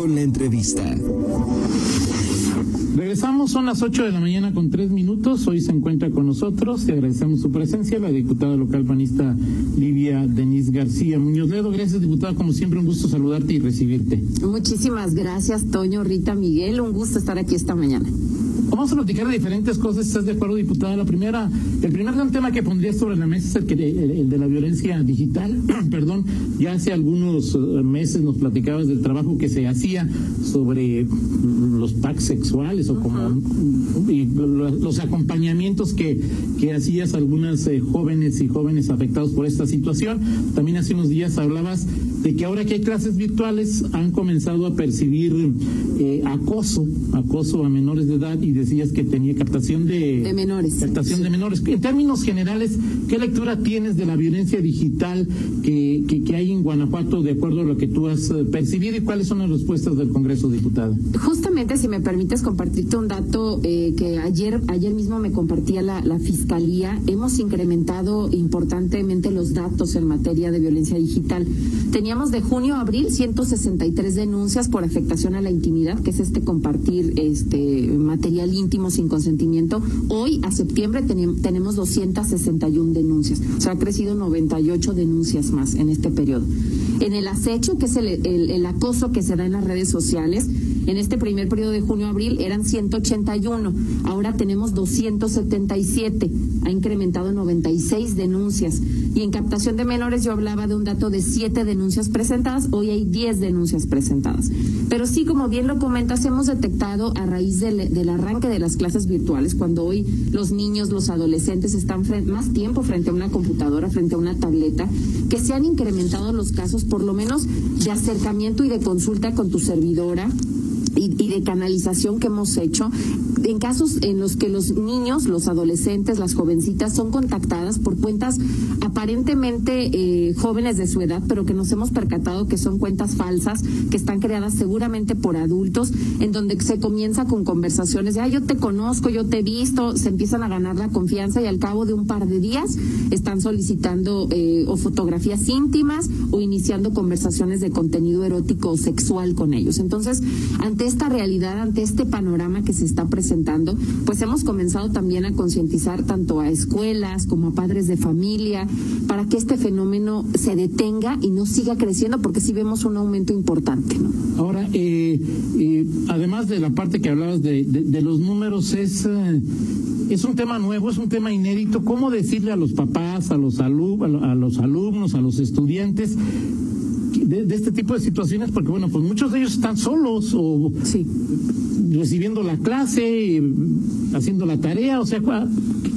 con la entrevista. Regresamos, son las 8 de la mañana con tres minutos. Hoy se encuentra con nosotros y agradecemos su presencia la diputada local panista Livia Denise García Muñoz Ledo. Gracias, diputada. Como siempre, un gusto saludarte y recibirte. Muchísimas gracias, Toño, Rita, Miguel. Un gusto estar aquí esta mañana. Vamos a platicar de diferentes cosas. ¿Estás de acuerdo, diputada? La primera, el primer gran tema que pondría sobre la mesa es el, que, el, de la violencia digital. Perdón, ya hace algunos eh, meses nos platicabas del trabajo que se hacía sobre los packs sexuales o como y los acompañamientos que, que hacías algunas eh, jóvenes y jóvenes afectados por esta situación. También hace unos días hablabas de que ahora que hay clases virtuales han comenzado a percibir eh, acoso, acoso a menores de edad y decías que tenía captación de, menores. Captación de menores. En términos generales, ¿qué lectura tienes de la violencia digital que, que, hay en Guanajuato de acuerdo a lo que tú has eh, percibido y cuáles son las respuestas del Congreso, diputada? Justamente, si me permites compartirte un dato eh, que ayer, ayer mismo me compartía la, la Fiscalía, hemos incrementado importantemente los datos en materia de violencia digital. De junio a abril 163 denuncias por afectación a la intimidad, que es este compartir este material íntimo sin consentimiento. Hoy, a septiembre, tenemos 261 denuncias. O sea, ha crecido 98 denuncias más en este periodo. En el acecho, que es el, el acoso que se da en las redes sociales, en este primer periodo de junio-abril eran 181, ahora tenemos 277, ha incrementado 96 denuncias. Y en captación de menores yo hablaba de un dato de 7 denuncias presentadas, hoy hay 10 denuncias presentadas. Pero sí, como bien lo comentas, hemos detectado a raíz del, del arranque de las clases virtuales, cuando hoy los niños, los adolescentes están más tiempo frente a una computadora, frente a una tableta, que se han incrementado los casos por lo menos de acercamiento y de consulta con tu servidora y, de canalización que hemos hecho en casos en los que los niños, los adolescentes, las jovencitas son contactadas por cuentas aparentemente eh, jóvenes de su edad, pero que nos hemos percatado que son cuentas falsas, que están creadas seguramente por adultos, en donde se comienza con conversaciones de, yo te conozco, yo te he visto, se empiezan a ganar la confianza y al cabo de un par de días están solicitando eh, o fotografías íntimas o iniciando conversaciones de contenido erótico o sexual con ellos. Entonces, esta realidad, ante este panorama que se está presentando, pues hemos comenzado también a concientizar tanto a escuelas como a padres de familia para que este fenómeno se detenga y no siga creciendo, porque sí vemos un aumento importante. Ahora, eh, eh, además de la parte que hablabas de, de, los números, es, eh, es un tema nuevo, es un tema inédito. ¿Cómo decirle a los papás, a los, alum a los alumnos, a los estudiantes, de, este tipo de situaciones, porque bueno, pues muchos de ellos están solos o recibiendo la clase, haciendo la tarea, o sea,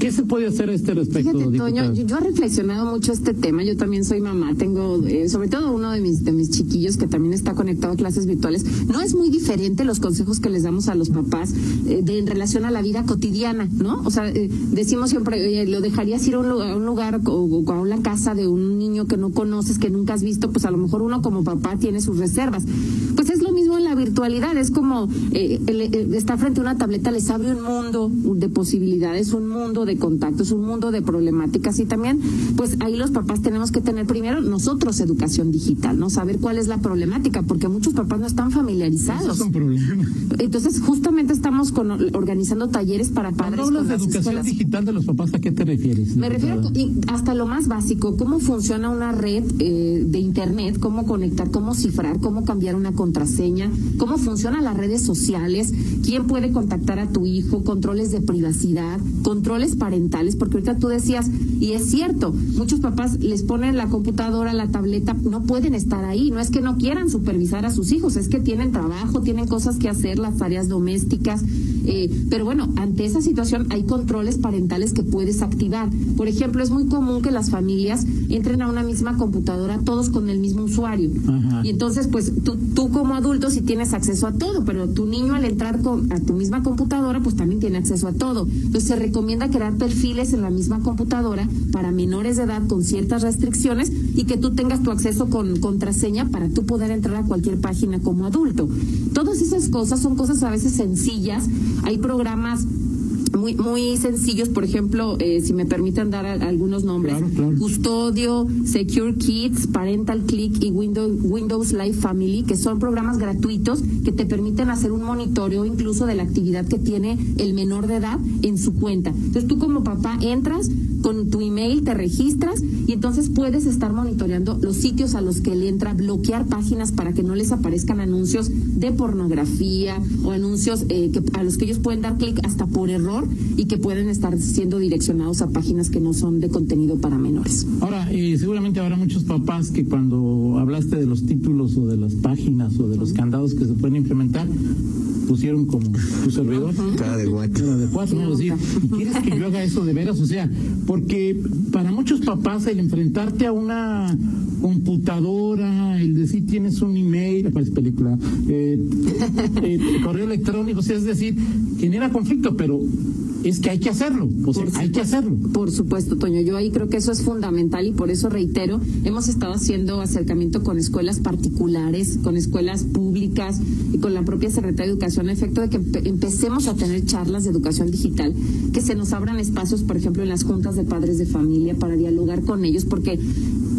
¿qué se puede hacer a este respecto? Toño, yo, he reflexionado mucho este tema, yo también soy mamá, tengo eh, sobre todo uno de mis, de mis chiquillos que también está conectado a clases virtuales, no es muy diferente los consejos que les damos a los papás eh, de, en relación a la vida cotidiana, ¿no? O sea, eh, decimos siempre, lo dejarías ir a un lugar, o, a una casa de un niño que no conoces, que nunca has visto, pues a lo mejor uno como papá tiene sus reservas. Pues es lo mismo en la virtualidad, es como eh, está frente a una tableta les abre un mundo de posibilidades, un mundo de contactos, un mundo de problemáticas y también, pues ahí los papás tenemos que tener primero nosotros educación digital, ¿no? Saber cuál es la problemática, porque muchos papás no están familiarizados. es un problema. Entonces, justamente estamos con, organizando talleres para padres. Cuando hablas de educación digital de los papás, ¿a qué te refieres? Me refiero hasta lo más básico, cómo funciona una red eh, de Internet, cómo conectar, cómo cifrar, cómo cambiar una contraseña, cómo funcionan las redes sociales, quién puede contactar a tu hijo, controles de privacidad, controles parentales, porque ahorita tú decías, y es cierto, muchos papás les ponen la computadora, la tableta, no pueden estar ahí, no es que no quieran supervisar a sus hijos, es que tienen trabajo, tienen cosas que hacer, las tareas domésticas, eh, pero bueno, ante esa situación hay controles parentales que puedes activar. Por ejemplo, es muy común que las familias entren a una misma computadora todos con el mismo usuario. Y entonces, pues tú, tú como adulto sí tienes acceso a todo, pero tu niño al entrar a tu misma computadora, pues también tiene acceso a todo. Entonces se recomienda crear perfiles en la misma computadora para menores de edad con ciertas restricciones y que tú tengas tu acceso con contraseña para tú poder entrar a cualquier página como adulto. Todas esas cosas son cosas a veces sencillas. Hay programas muy muy sencillos, por ejemplo, eh, si me permiten dar algunos nombres, Custodio, Secure Kids, Parental Click y Windows, Windows Live Family, que son programas gratuitos que te permiten hacer un monitoreo incluso de la actividad que tiene el menor de edad en su cuenta. Entonces tú como papá entras con tu email, te registras y entonces puedes estar monitoreando los sitios a los que le entra, bloquear páginas para que no les aparezcan anuncios de pornografía o anuncios eh, que, a los que ellos pueden dar clic hasta por error y que pueden estar siendo direccionados a páginas que no son de contenido para menores. Ahora, eh, seguramente habrá muchos papás que cuando hablaste de los títulos o de las páginas o de los candados que se pueden implementar, pusieron como tu servidor. Cara de guacho. Cara de cuatro, ¿no? ¿quieres que yo haga eso de veras? O sea, porque para muchos papás el enfrentarte a una computadora, el decir tienes un email, parece película, eh, eh, correo electrónico, o es decir, genera conflicto, pero es que hay que hacerlo, o sea, hay que hacerlo. Por supuesto, Toño, yo ahí creo que eso es fundamental y por eso reitero, hemos estado haciendo acercamiento con escuelas particulares, con escuelas públicas y con la propia Secretaría de Educación, a efecto de que empecemos a tener charlas de educación digital, que se nos abran espacios, por ejemplo, en las juntas de padres de familia para dialogar con ellos, porque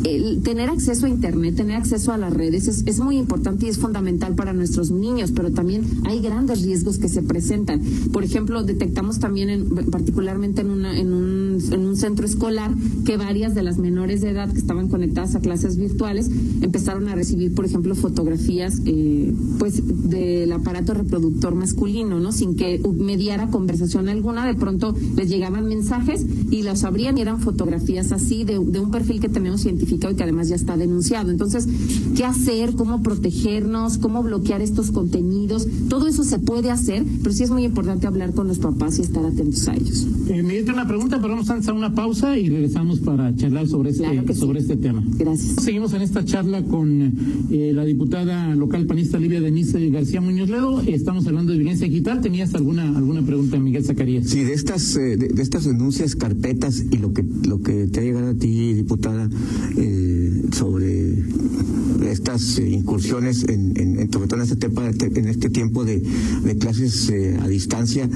el tener acceso a Internet, tener acceso a las redes es, es, muy importante y es fundamental para nuestros niños, pero también hay grandes riesgos que se presentan. Por ejemplo, detectamos también, en, particularmente en, una, en, un, en un centro escolar, que varias de las menores de edad que estaban conectadas a clases virtuales empezaron a recibir, por ejemplo, fotografías eh, pues del aparato reproductor masculino, ¿no? Sin que mediara conversación alguna, de pronto les llegaban mensajes y los abrían y eran fotografías así de, de un perfil que tenemos científico y que además ya está denunciado. Entonces, ¿qué hacer? ¿Cómo protegernos? ¿Cómo bloquear estos contenidos? Todo eso se puede hacer, pero sí es muy importante hablar con los papás y estar atentos a ellos. Eh, me una pregunta, pero vamos a hacer una pausa y regresamos para charlar sobre este, sobre este tema. Gracias. Seguimos en esta charla con eh, la diputada local panista Livia Denise García Muñoz Ledo. Estamos hablando de violencia digital. ¿Tenías alguna alguna pregunta, Miguel Zacarías? Sí, de estas eh, de, estas denuncias, carpetas y lo que lo que te ha llegado a ti, diputada, eh, sobre estas eh, incursiones en, todo en este, en este tiempo de, clases eh, a distancia.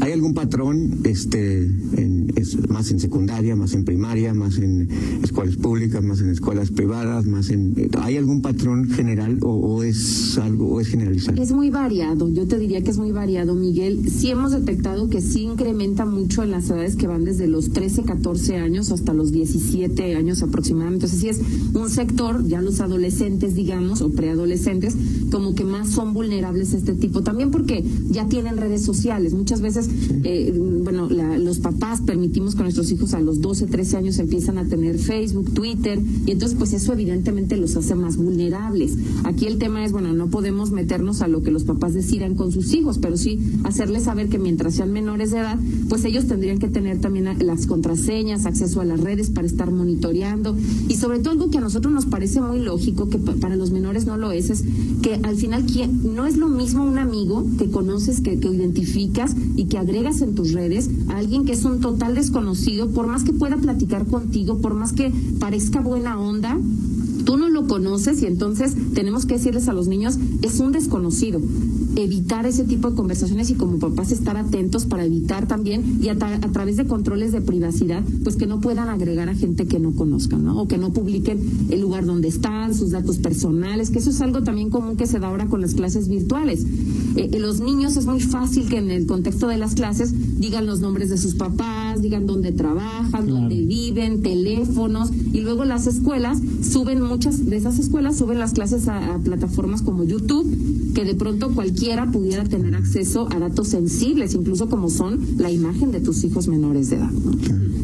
¿Hay algún patrón este, en, más en secundaria, más en primaria, más en escuelas públicas, más en escuelas privadas, más en ¿hay algún patrón general o, o es algo o es generalizado? Es muy variado, yo te diría que es muy variado, Miguel. Sí hemos detectado que sí incrementa mucho en las edades que van desde los 13, 14 años hasta los 17 años aproximadamente. Entonces sí es un sector, ya los adolescentes, digamos, o preadolescentes, como que más son vulnerables a este tipo. También porque ya tienen redes sociales. Muchas veces, eh, bueno, los papás permitimos que nuestros hijos a los 12, 13 años empiezan a tener Facebook, Twitter, y entonces pues eso evidentemente los hace más vulnerables. Aquí el tema es, bueno, no podemos meternos a lo que los papás decidan con sus hijos, pero sí hacerles saber que mientras sean menores de edad, pues ellos tendrían que tener también las contraseñas, acceso a las redes para estar monitoreando y sobre todo algo que a nosotros nos parece muy lógico, que para los menores no lo es, es que al final no es lo mismo un amigo que conoces, que, que identificas y que agregas en tus redes a alguien que es un total desconocido, por más que pueda platicar contigo, por más que parezca buena onda, tú no lo conoces y entonces tenemos que decirles a los niños, es un desconocido evitar ese tipo de conversaciones y como papás estar atentos para evitar también y a, través de controles de privacidad, pues que no puedan agregar a gente que no conozcan, ¿no? O que no publiquen el lugar donde están, sus datos personales, que eso es algo también común que se da ahora con las clases virtuales. Eh, eh, los niños es muy fácil que en el contexto de las clases digan los nombres de sus papás, digan dónde trabajan, dónde viven, teléfonos, y luego las escuelas suben, muchas de esas escuelas suben las clases a, a plataformas como YouTube, que de pronto cualquier cualquiera pudiera tener acceso a datos sensibles, incluso como son la imagen de tus hijos menores de edad.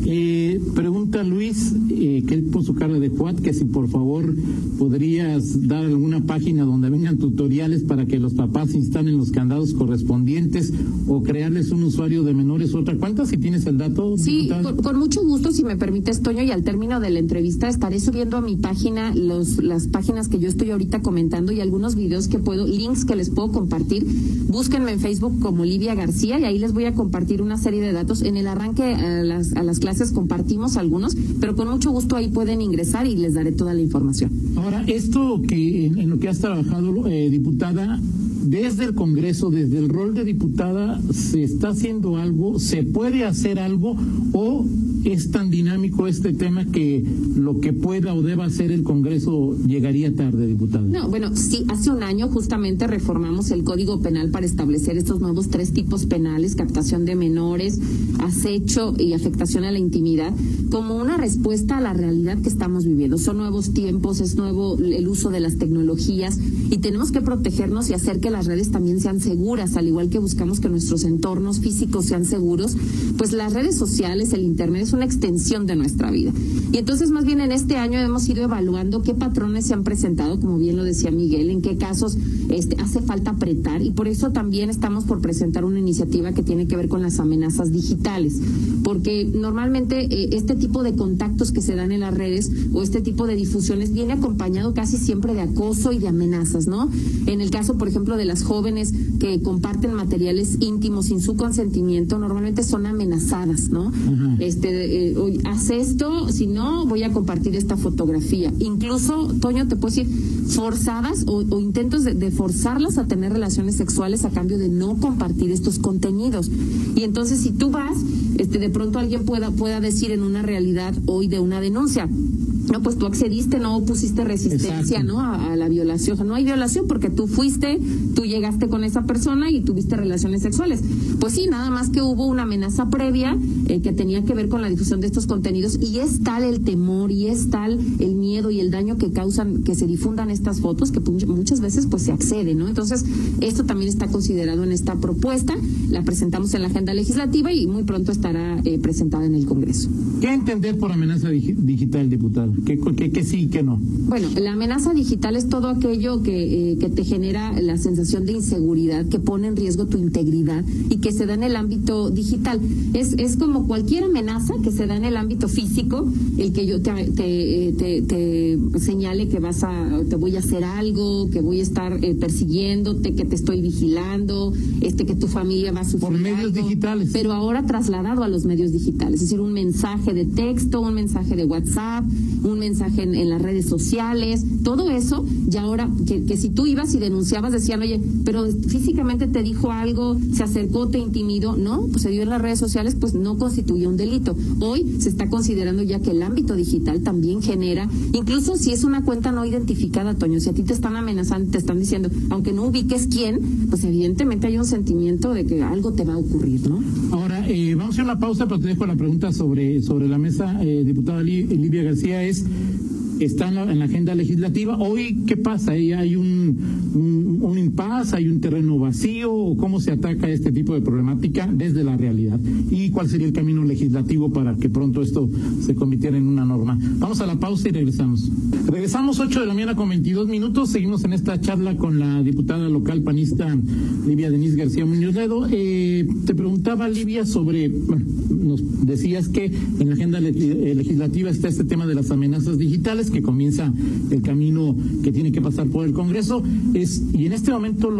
Eh, pregunta Luis, eh, que puso cara de Juat, que si por favor podrías dar alguna página donde vengan tutoriales para que los papás instalen los candados correspondientes o crearles un usuario de menores o otra cuenta, si tienes el dato. Sí, con, mucho gusto, si me permites, Toño, y al término de la entrevista estaré subiendo a mi página los, las páginas que yo estoy ahorita comentando y algunos videos que puedo, links que les puedo compartir Búsquenme en Facebook como Livia García y ahí les voy a compartir una serie de datos. En el arranque a las, a las clases compartimos algunos, pero con mucho gusto ahí pueden ingresar y les daré toda la información. Ahora, esto que en, lo que has trabajado, eh, diputada, desde el Congreso, desde el rol de diputada, se está haciendo algo, se puede hacer algo o es tan dinámico este tema que lo que pueda o deba hacer el Congreso llegaría tarde, diputada. No, bueno, sí, hace un año justamente reformamos el Código Penal para establecer estos nuevos tres tipos penales, captación de menores, acecho y afectación a la intimidad, como una respuesta a la realidad que estamos viviendo. Son nuevos tiempos, es nuevo el uso de las tecnologías y tenemos que protegernos y hacer que las redes también sean seguras, al igual que buscamos que nuestros entornos físicos sean seguros, pues las redes sociales, el Internet una extensión de nuestra vida. Y entonces más bien en este año hemos ido evaluando qué patrones se han presentado, como bien lo decía Miguel, en qué casos este, hace falta apretar y por eso también estamos por presentar una iniciativa que tiene que ver con las amenazas digitales, porque normalmente eh, este tipo de contactos que se dan en las redes o este tipo de difusiones viene acompañado casi siempre de acoso y de amenazas, ¿no? En el caso, por ejemplo, de las jóvenes que comparten materiales íntimos sin su consentimiento, normalmente son amenazadas, ¿no? Este, eh, haz esto, si no, voy a compartir esta fotografía. Incluso, Toño, te puedo decir, forzadas o, intentos de, forzarlas a tener relaciones sexuales a cambio de no compartir estos contenidos. Y entonces, si tú vas, este, de pronto alguien pueda, pueda decir en una realidad hoy de una denuncia, no, pues tú accediste, no pusiste resistencia, ¿no? A, la violación. no hay violación porque tú fuiste, tú llegaste con esa persona y tuviste relaciones sexuales. Pues sí, nada más que hubo una amenaza previa eh, que tenía que ver con la difusión de estos contenidos y es tal el temor y es tal el miedo y el daño que causan que se difundan estas fotos que muchas veces pues se accede, ¿no? Entonces, esto también está considerado en esta propuesta, la presentamos en la agenda legislativa y muy pronto estará eh, presentada en el Congreso. ¿Qué entender por amenaza digital, diputado? ¿Qué, sí y qué no? Bueno, la amenaza digital es todo aquello que, eh, que te genera la sensación de inseguridad, que pone en riesgo tu integridad y que se da en el ámbito digital. Es, es como cualquier amenaza que se da en el ámbito físico, el que yo te, te, te, te señale que vas a, te voy a hacer algo, que voy a estar eh, persiguiéndote, que te estoy vigilando, este que tu familia va a sufrir. Por medios digitales. Pero ahora trasladado a los medios digitales, es decir, un mensaje de texto, un mensaje de WhatsApp, un mensaje en, las redes sociales, todo eso, y ahora que, si tú ibas y denunciabas, decían, oye, pero físicamente te dijo algo, se acercó, te intimidó, no, pues se dio en las redes sociales, pues no constituye un delito. Hoy se está considerando ya que el ámbito digital también genera, incluso si es una cuenta no identificada, Toño, si a ti te están amenazando, te están diciendo, aunque no ubiques quién, pues evidentemente hay un sentimiento de que algo te va a ocurrir, ¿no? Ahora, eh, vamos a hacer una pausa, pero te dejo la pregunta sobre, sobre la mesa, eh, diputada Livia García, es is está en la, agenda legislativa. Hoy, ¿qué pasa? ¿Hay un, un, impasse, hay un terreno vacío? ¿Cómo se ataca este tipo de problemática desde la realidad? ¿Y cuál sería el camino legislativo para que pronto esto se convirtiera en una norma? Vamos a la pausa y regresamos. Regresamos 8 de la mañana con 22 minutos. Seguimos en esta charla con la diputada local panista Livia Denise García Muñoz Ledo. Eh, te preguntaba, Livia, sobre, bueno, nos decías que en la agenda legislativa está este tema de las amenazas digitales que comienza el camino que tiene que pasar por el Congreso. Es, y en este momento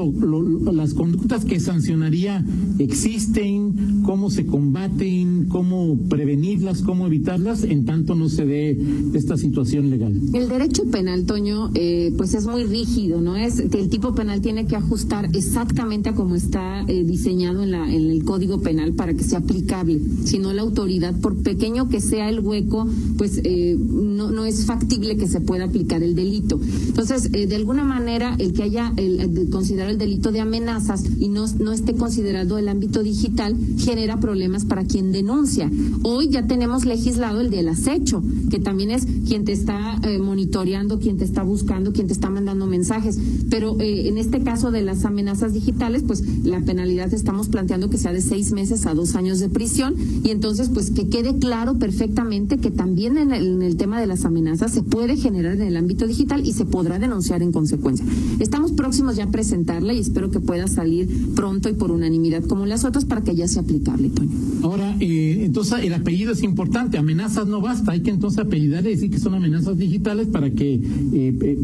las conductas que sancionaría existen, cómo se combaten, cómo prevenirlas, cómo evitarlas, en tanto no se dé esta situación legal. El derecho penal, Toño, eh, pues es muy rígido, ¿no? Es que el tipo penal tiene que ajustar exactamente a cómo está eh, diseñado en, la, el Código Penal para que sea aplicable. Si no, la autoridad, por pequeño que sea el hueco, pues eh, no, no es factible que se pueda aplicar el delito. Entonces, eh, de alguna manera, el que haya el, considerado el delito de amenazas y no, no esté considerado el ámbito digital genera problemas para quien denuncia. Hoy ya tenemos legislado el del acecho, que también es quien te está eh, monitoreando, quien te está buscando, quien te está mandando mensajes. Pero eh, en este caso de las amenazas digitales, pues la penalidad estamos planteando que sea de seis meses a dos años de prisión y entonces pues que quede claro perfectamente que también en el, en el tema de las amenazas se puede generar en el ámbito digital y se podrá denunciar en consecuencia. Estamos próximos ya a presentarla y espero que pueda salir pronto y por unanimidad como las otras para que ya sea aplicable, Toño. Ahora, eh, entonces el apellido es importante, amenazas no basta, hay que entonces apellidar y decir que son amenazas digitales para que eh, eh,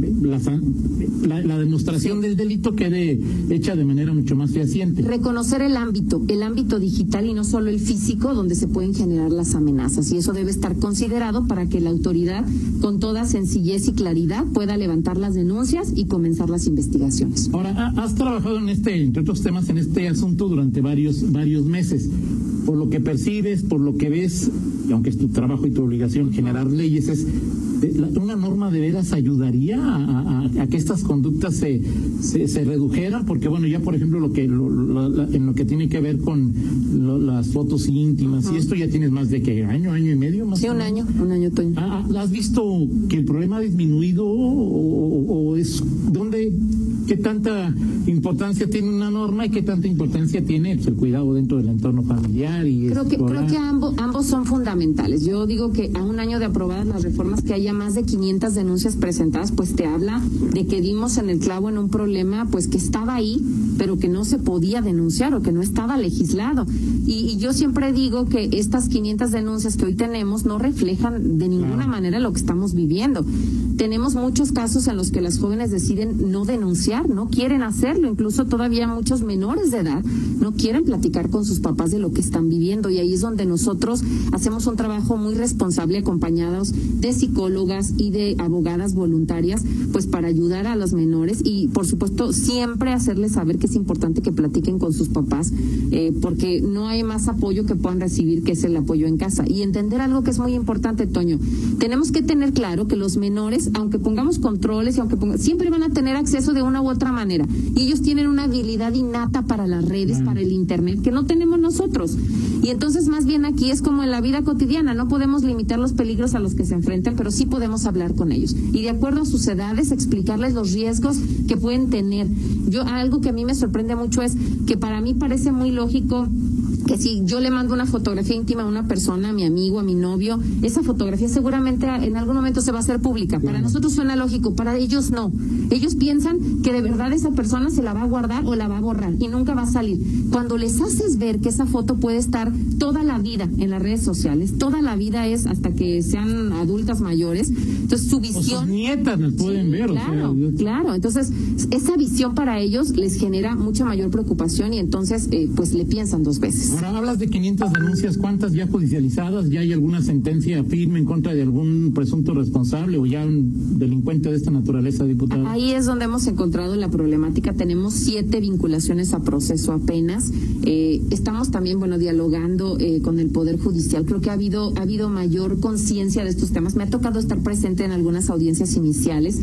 la, demostración del delito quede hecha de manera mucho más fehaciente. Reconocer el ámbito, el ámbito digital y no solo el físico donde se pueden generar las amenazas y eso debe estar considerado para que la autoridad con todo toda sencillez y claridad pueda levantar las denuncias y comenzar las investigaciones. Ahora, has trabajado en este, entre otros temas, en este asunto durante varios, varios meses. Por lo que percibes, por lo que ves, y aunque es tu trabajo y tu obligación generar leyes, es una norma de veras ayudaría a, que estas conductas se, se, redujeran, porque bueno, ya por ejemplo lo que en lo que tiene que ver con las fotos íntimas y esto ya tienes más de que año, año y medio más. Sí, un año, un año, Toño. Ah, ah, ¿Has visto que el problema ha disminuido o, es dónde qué tanta importancia tiene una norma y qué tanta importancia tiene el cuidado dentro del entorno familiar y creo que creo que ambos ambos son fundamentales. Yo digo que a un año de aprobadas las reformas que haya más de 500 denuncias presentadas, pues te habla de que dimos en el clavo en un problema pues que estaba ahí, pero que no se podía denunciar o que no estaba legislado. Y, yo siempre digo que estas 500 denuncias que hoy tenemos no reflejan de ninguna manera lo que estamos viviendo. Tenemos muchos casos en los que las jóvenes deciden no denunciar, no quieren hacerlo, incluso todavía muchos menores de edad no quieren platicar con sus papás de lo que están viviendo y ahí es donde nosotros hacemos un trabajo muy responsable acompañados de psicólogos y de abogadas voluntarias, pues para ayudar a los menores y por supuesto siempre hacerles saber que es importante que platiquen con sus papás, eh, porque no hay más apoyo que puedan recibir que es el apoyo en casa. Y entender algo que es muy importante, Toño, tenemos que tener claro que los menores, aunque pongamos controles y aunque siempre van a tener acceso de una u otra manera. Y ellos tienen una habilidad innata para las redes, para el Internet, que no tenemos nosotros. Y entonces más bien aquí es como en la vida cotidiana, no podemos limitar los peligros a los que se enfrentan, pero sí podemos hablar con ellos y de acuerdo a sus edades explicarles los riesgos que pueden tener. Yo algo que a mí me sorprende mucho es que para mí parece muy lógico que si yo le mando una fotografía íntima a una persona, a mi amigo, a mi novio, esa fotografía seguramente en algún momento se va a hacer pública. Para nosotros suena lógico, para ellos no. Ellos piensan que de verdad esa persona se la va a guardar o la va a borrar y nunca va a salir. Cuando les haces ver que esa foto puede estar toda la vida en las redes sociales, toda la vida es hasta que sean adultas mayores, entonces su visión... nietas las pueden ver. Claro, claro. Entonces esa visión para ellos les genera mucha mayor preocupación y entonces eh, pues le piensan dos veces. Ahora hablas de 500 denuncias, ¿cuántas ya judicializadas? ¿Ya hay alguna sentencia firme en contra de algún presunto responsable o ya un delincuente de esta naturaleza, diputado? Ahí es donde hemos encontrado la problemática. Tenemos siete vinculaciones a proceso apenas. Eh, estamos también, bueno, dialogando eh, con el Poder Judicial. Creo que ha habido, ha habido mayor conciencia de estos temas. Me ha tocado estar presente en algunas audiencias iniciales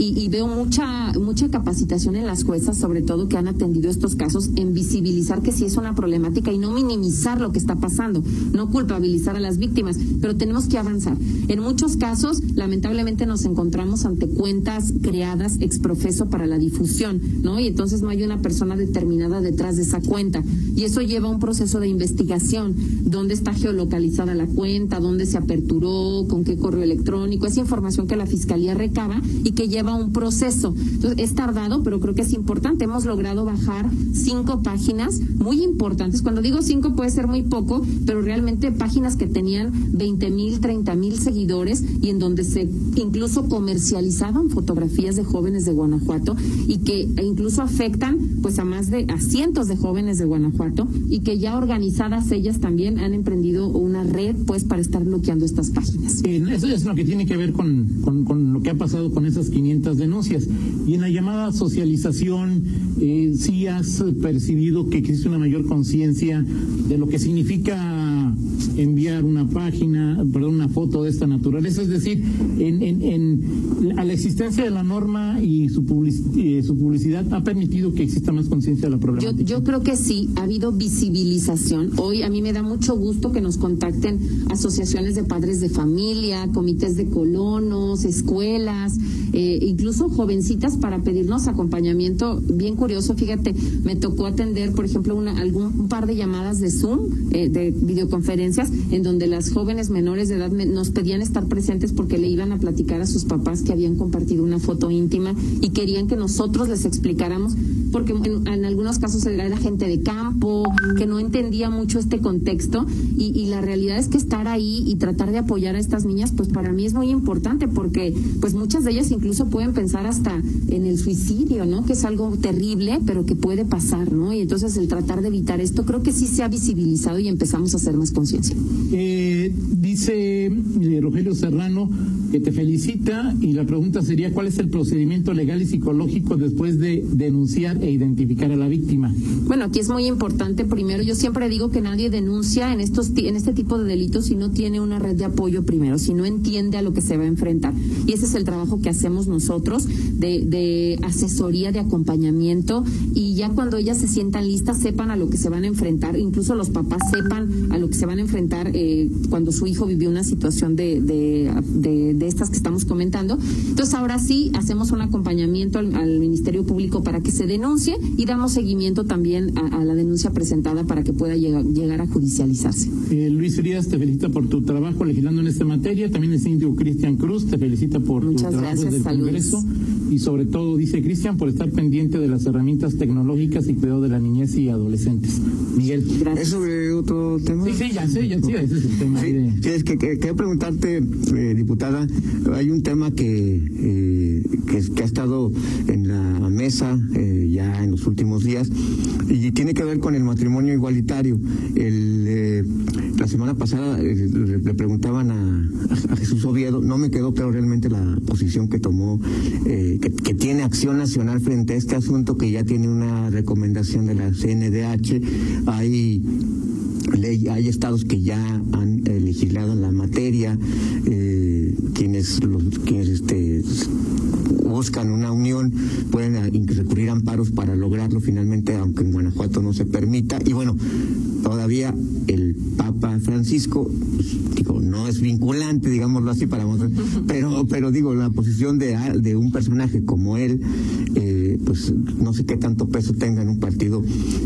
y, y veo mucha, mucha capacitación en las juezas, sobre todo que han atendido estos casos, en visibilizar que sí es una problemática y no minimizar lo que está pasando, no culpabilizar a las víctimas, pero tenemos que avanzar. En muchos casos, lamentablemente nos encontramos ante cuentas creadas ex profeso para la difusión, ¿no? Y entonces no hay una persona determinada detrás de esa cuenta. Y eso lleva a un proceso de investigación, dónde está geolocalizada la cuenta, dónde se aperturó, con qué correo electrónico, esa información que la fiscalía recaba y que lleva un proceso. Entonces, es tardado, pero creo que es importante. Hemos logrado bajar cinco páginas muy importantes. Cuando digo cinco puede ser muy poco, pero realmente páginas que tenían 20 mil, 30 mil seguidores y en donde se incluso comercializaban fotografías de jóvenes de Guanajuato y que incluso afectan pues a más de a cientos de jóvenes de Guanajuato y que ya organizadas ellas también han emprendido una red pues para estar bloqueando estas páginas. eso es lo que tiene que ver con, con, lo que ha pasado con esas 500 denuncias. Y en la llamada socialización, eh, sí has percibido que existe una mayor conciencia de lo que significa enviar una página, perdón, una foto de esta naturaleza, es decir, en, en, a la existencia de la norma y su, su publicidad ha permitido que exista más conciencia de la problemática. Yo, yo creo que sí, ha habido visibilización. Hoy a mí me da mucho gusto que nos contacten asociaciones de padres de familia, comités de colonos, escuelas, eh, incluso jovencitas para pedirnos acompañamiento. Bien curioso, fíjate, me tocó atender, por ejemplo, una, algún un par de llamadas de Zoom, eh, de videoconferencias, en donde las jóvenes menores de edad nos pedían estar presentes porque le iban a platicar a sus papás que habían compartido una foto íntima y querían que nosotros les explicáramos, porque en, algunos casos era gente de campo, que no entendía mucho este contexto y, la realidad es que estar ahí y tratar de apoyar a estas niñas, pues para mí es muy importante porque pues muchas de ellas incluso pueden pensar hasta en el suicidio, ¿no? Que es algo terrible, pero que puede pasar, ¿no? Y entonces el tratar de evitar esto creo que sí se ha visibilizado y empezamos a hacer más conciencia. Eh, Dice eh, Rogelio Serrano que te felicita y la pregunta sería cuál es el procedimiento legal y psicológico después de denunciar e identificar a la víctima. Bueno, aquí es muy importante. Primero, yo siempre digo que nadie denuncia en estos en este tipo de delitos si no tiene una red de apoyo primero, si no entiende a lo que se va a enfrentar. Y ese es el trabajo que hacemos nosotros de, de asesoría, de acompañamiento y ya cuando ellas se sientan listas sepan a lo que se van a enfrentar, incluso los papás sepan a lo que se van a enfrentar eh, cuando su hijo vivió una situación de, de, de, de, estas que estamos comentando. Entonces ahora sí hacemos un acompañamiento al, al Ministerio Público para que se denuncie y damos seguimiento también a, a la denuncia presentada para que pueda llegar, llegar a judicializarse. Eh, Luis Frías te felicita por tu trabajo legislando en esta materia. También el síndico Cristian Cruz te felicita por Muchas tu trabajo gracias, del. Congreso y sobre todo, dice Cristian, por estar pendiente de las herramientas tecnológicas y cuidado de la niñez y adolescentes. Miguel. Gracias. ¿Es sobre otro tema? Sí, sí, ya sé, ya sé, ese es el tema. Sí, de- sí, es que, que- quería preguntarte, eh, diputada, hay un tema que, eh, que, que ha estado en la mesa eh, ya en los últimos días y tiene que ver con el matrimonio igualitario. El, eh, la semana pasada eh, le, le preguntaban a, a Jesús Oviedo, no me quedó claro realmente la posición que tomó, eh, que, que tiene acción nacional frente a este asunto, que ya tiene una recomendación de la CNDH. Hay ley, hay estados que ya han eh, legislado en la materia, eh, quienes, los, quienes este, buscan una unión pueden eh, recurrir a amparos para lograrlo finalmente, aunque en Guanajuato no se permita. Y bueno, todavía el Papa Francisco, pues, digo, no es vinculante, digámoslo así, para mostrar, pero, pero digo, la posición de, a- de un personaje como él, eh, pues no sé qué tanto peso tenga en un partido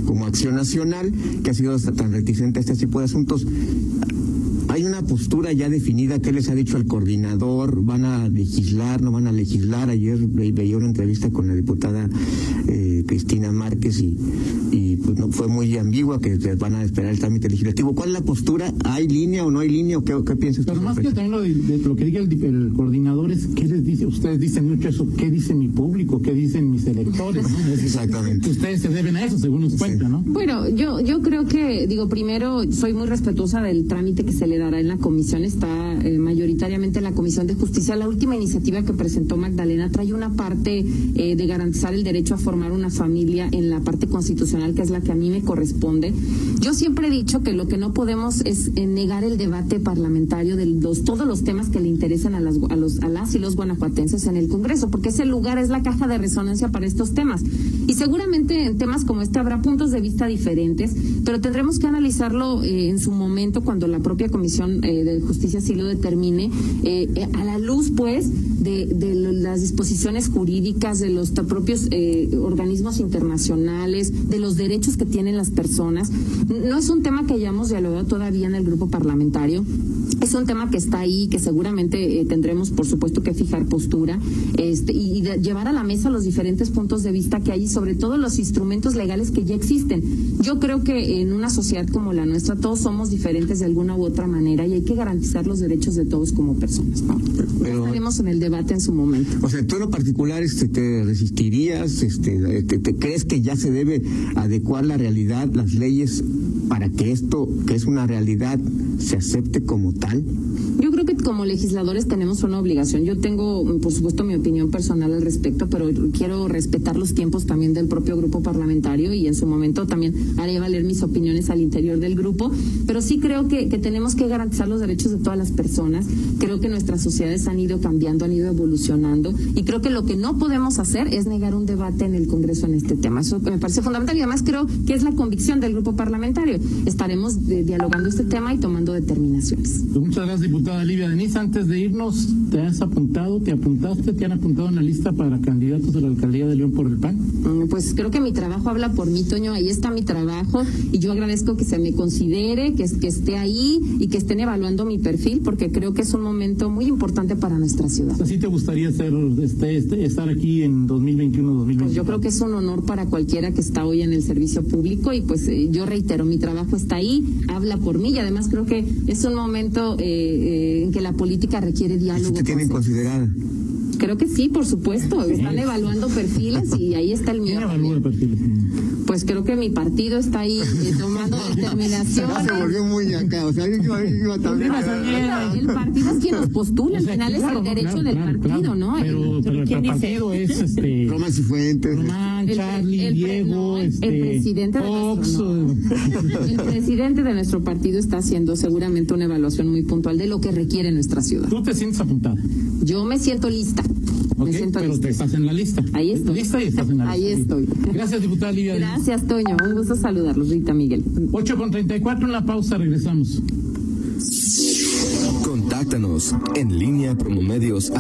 como Acción Nacional, que ha sido hasta tan reticente a este tipo de asuntos. Hay una postura ya definida, ¿qué les ha dicho el coordinador? ¿Van a legislar, no van a legislar? Ayer ve- veía una entrevista con la diputada eh, Cristina Márquez y, y pues no, fue muy ambigua que van a esperar el trámite legislativo. ¿Cuál es la postura? ¿Hay línea o no hay línea? ¿O qué, qué piensas? Pero más que también lo, de, de lo que diga el, el coordinador es qué les dice, ustedes dicen mucho eso, qué dice mi público, qué dicen mis electores. ¿no? Es- Exactamente. Ustedes se deben a eso, según nos cuenta, ¿no? Bueno, yo, yo creo que, digo, primero soy muy respetuosa del trámite que se le dará en la comisión. Está eh, mayoritariamente en la Comisión de Justicia. La última iniciativa que presentó Magdalena trae una parte eh, de garantizar el derecho a formar una familia en la parte constitucional, que es la que a mí me corresponde. Yo siempre he dicho que lo que no podemos es eh, negar el debate parlamentario de los, todos los temas que le interesan a las, a, los, a las y los guanajuatenses en el Congreso, porque ese lugar es la caja de resonancia para estos temas. Y seguramente en temas como este habrá puntos de vista diferentes, pero tendremos que analizarlo eh, en su momento cuando la propia Comisión eh, de Justicia así lo determine, a la luz, pues, de, de las disposiciones jurídicas, de los propios organismos internacionales, de los derechos que tienen las personas. No es un tema que hayamos dialogado todavía en el grupo parlamentario. Es un tema que está ahí, que seguramente eh, tendremos, por supuesto, que fijar postura este, y, y de- llevar a la mesa los diferentes puntos de vista que hay y sobre todo los instrumentos legales que ya existen. Yo creo que en una sociedad como la nuestra todos somos diferentes de alguna u otra manera y hay que garantizar los derechos de todos como personas. Pablo. Pero- estaremos en el debate en su momento. O sea, tú en lo particular este, te resistirías, este, te, te crees que ya se debe adecuar la realidad, las leyes, para que esto, que es una realidad, se acepte como tal. Que como legisladores tenemos una obligación. Yo tengo, por supuesto, mi opinión personal al respecto, pero quiero respetar los tiempos también del propio grupo parlamentario y en su momento también haré valer mis opiniones al interior del grupo. Pero sí creo que, tenemos que garantizar los derechos de todas las personas. Creo que nuestras sociedades han ido cambiando, han ido evolucionando y creo que lo que no podemos hacer es negar un debate en el Congreso en este tema. Eso me parece fundamental y además creo que es la convicción del grupo parlamentario. Estaremos eh, dialogando este tema y tomando determinaciones. Muchas gracias, diputada Livia Denise. Antes de irnos, ¿te has apuntado, te apuntaste, te han apuntado en la lista para candidatos a la alcaldía de León por el PAN? Mm, Pues creo que mi trabajo habla por mí, Toño. Ahí está mi trabajo y yo agradezco que se me considere, que, que esté ahí y que estén evaluando mi perfil porque creo que es un momento muy importante para nuestra ciudad. ¿Así te gustaría ser, este, este, estar aquí en 2021-2022? Pues yo creo que es un honor para cualquiera que está hoy en el servicio público y pues eh, yo reitero, mi trabajo está ahí, habla por mí y además creo que es un momento eh, eh, en que la política requiere Si diálogo. te tienen considerada. Creo que sí, por supuesto. Están evaluando perfiles y ahí está el mío. ¿Quién evalúa perfiles? Pues creo que mi partido está ahí eh, tomando determinaciones. Se volvió muy acá, o sea, yo iba, iba también. El partido es quien nos postula, al final es el derecho del partido, ¿no? Pero, pero el ¿Quién dice? partido es este. Román Cifuentes. Román, El- Charlie, el- Diego, no, este, el presidente de Fox, nuestro, no. El presidente de nuestro partido está haciendo seguramente una evaluación muy puntual de lo que requiere nuestra ciudad. Tú te sientes apuntada, Yo me siento lista. ¿Ok? Me siento Pero lista. te estás en la lista. Ahí estoy. Lista y estás en la Ahí lista. estoy. Gracias, diputada Livia. Gracias, Toño. Un gusto saludarlos, Rita Miguel. 8 con 34 en la pausa, regresamos. Contáctanos en línea promomedios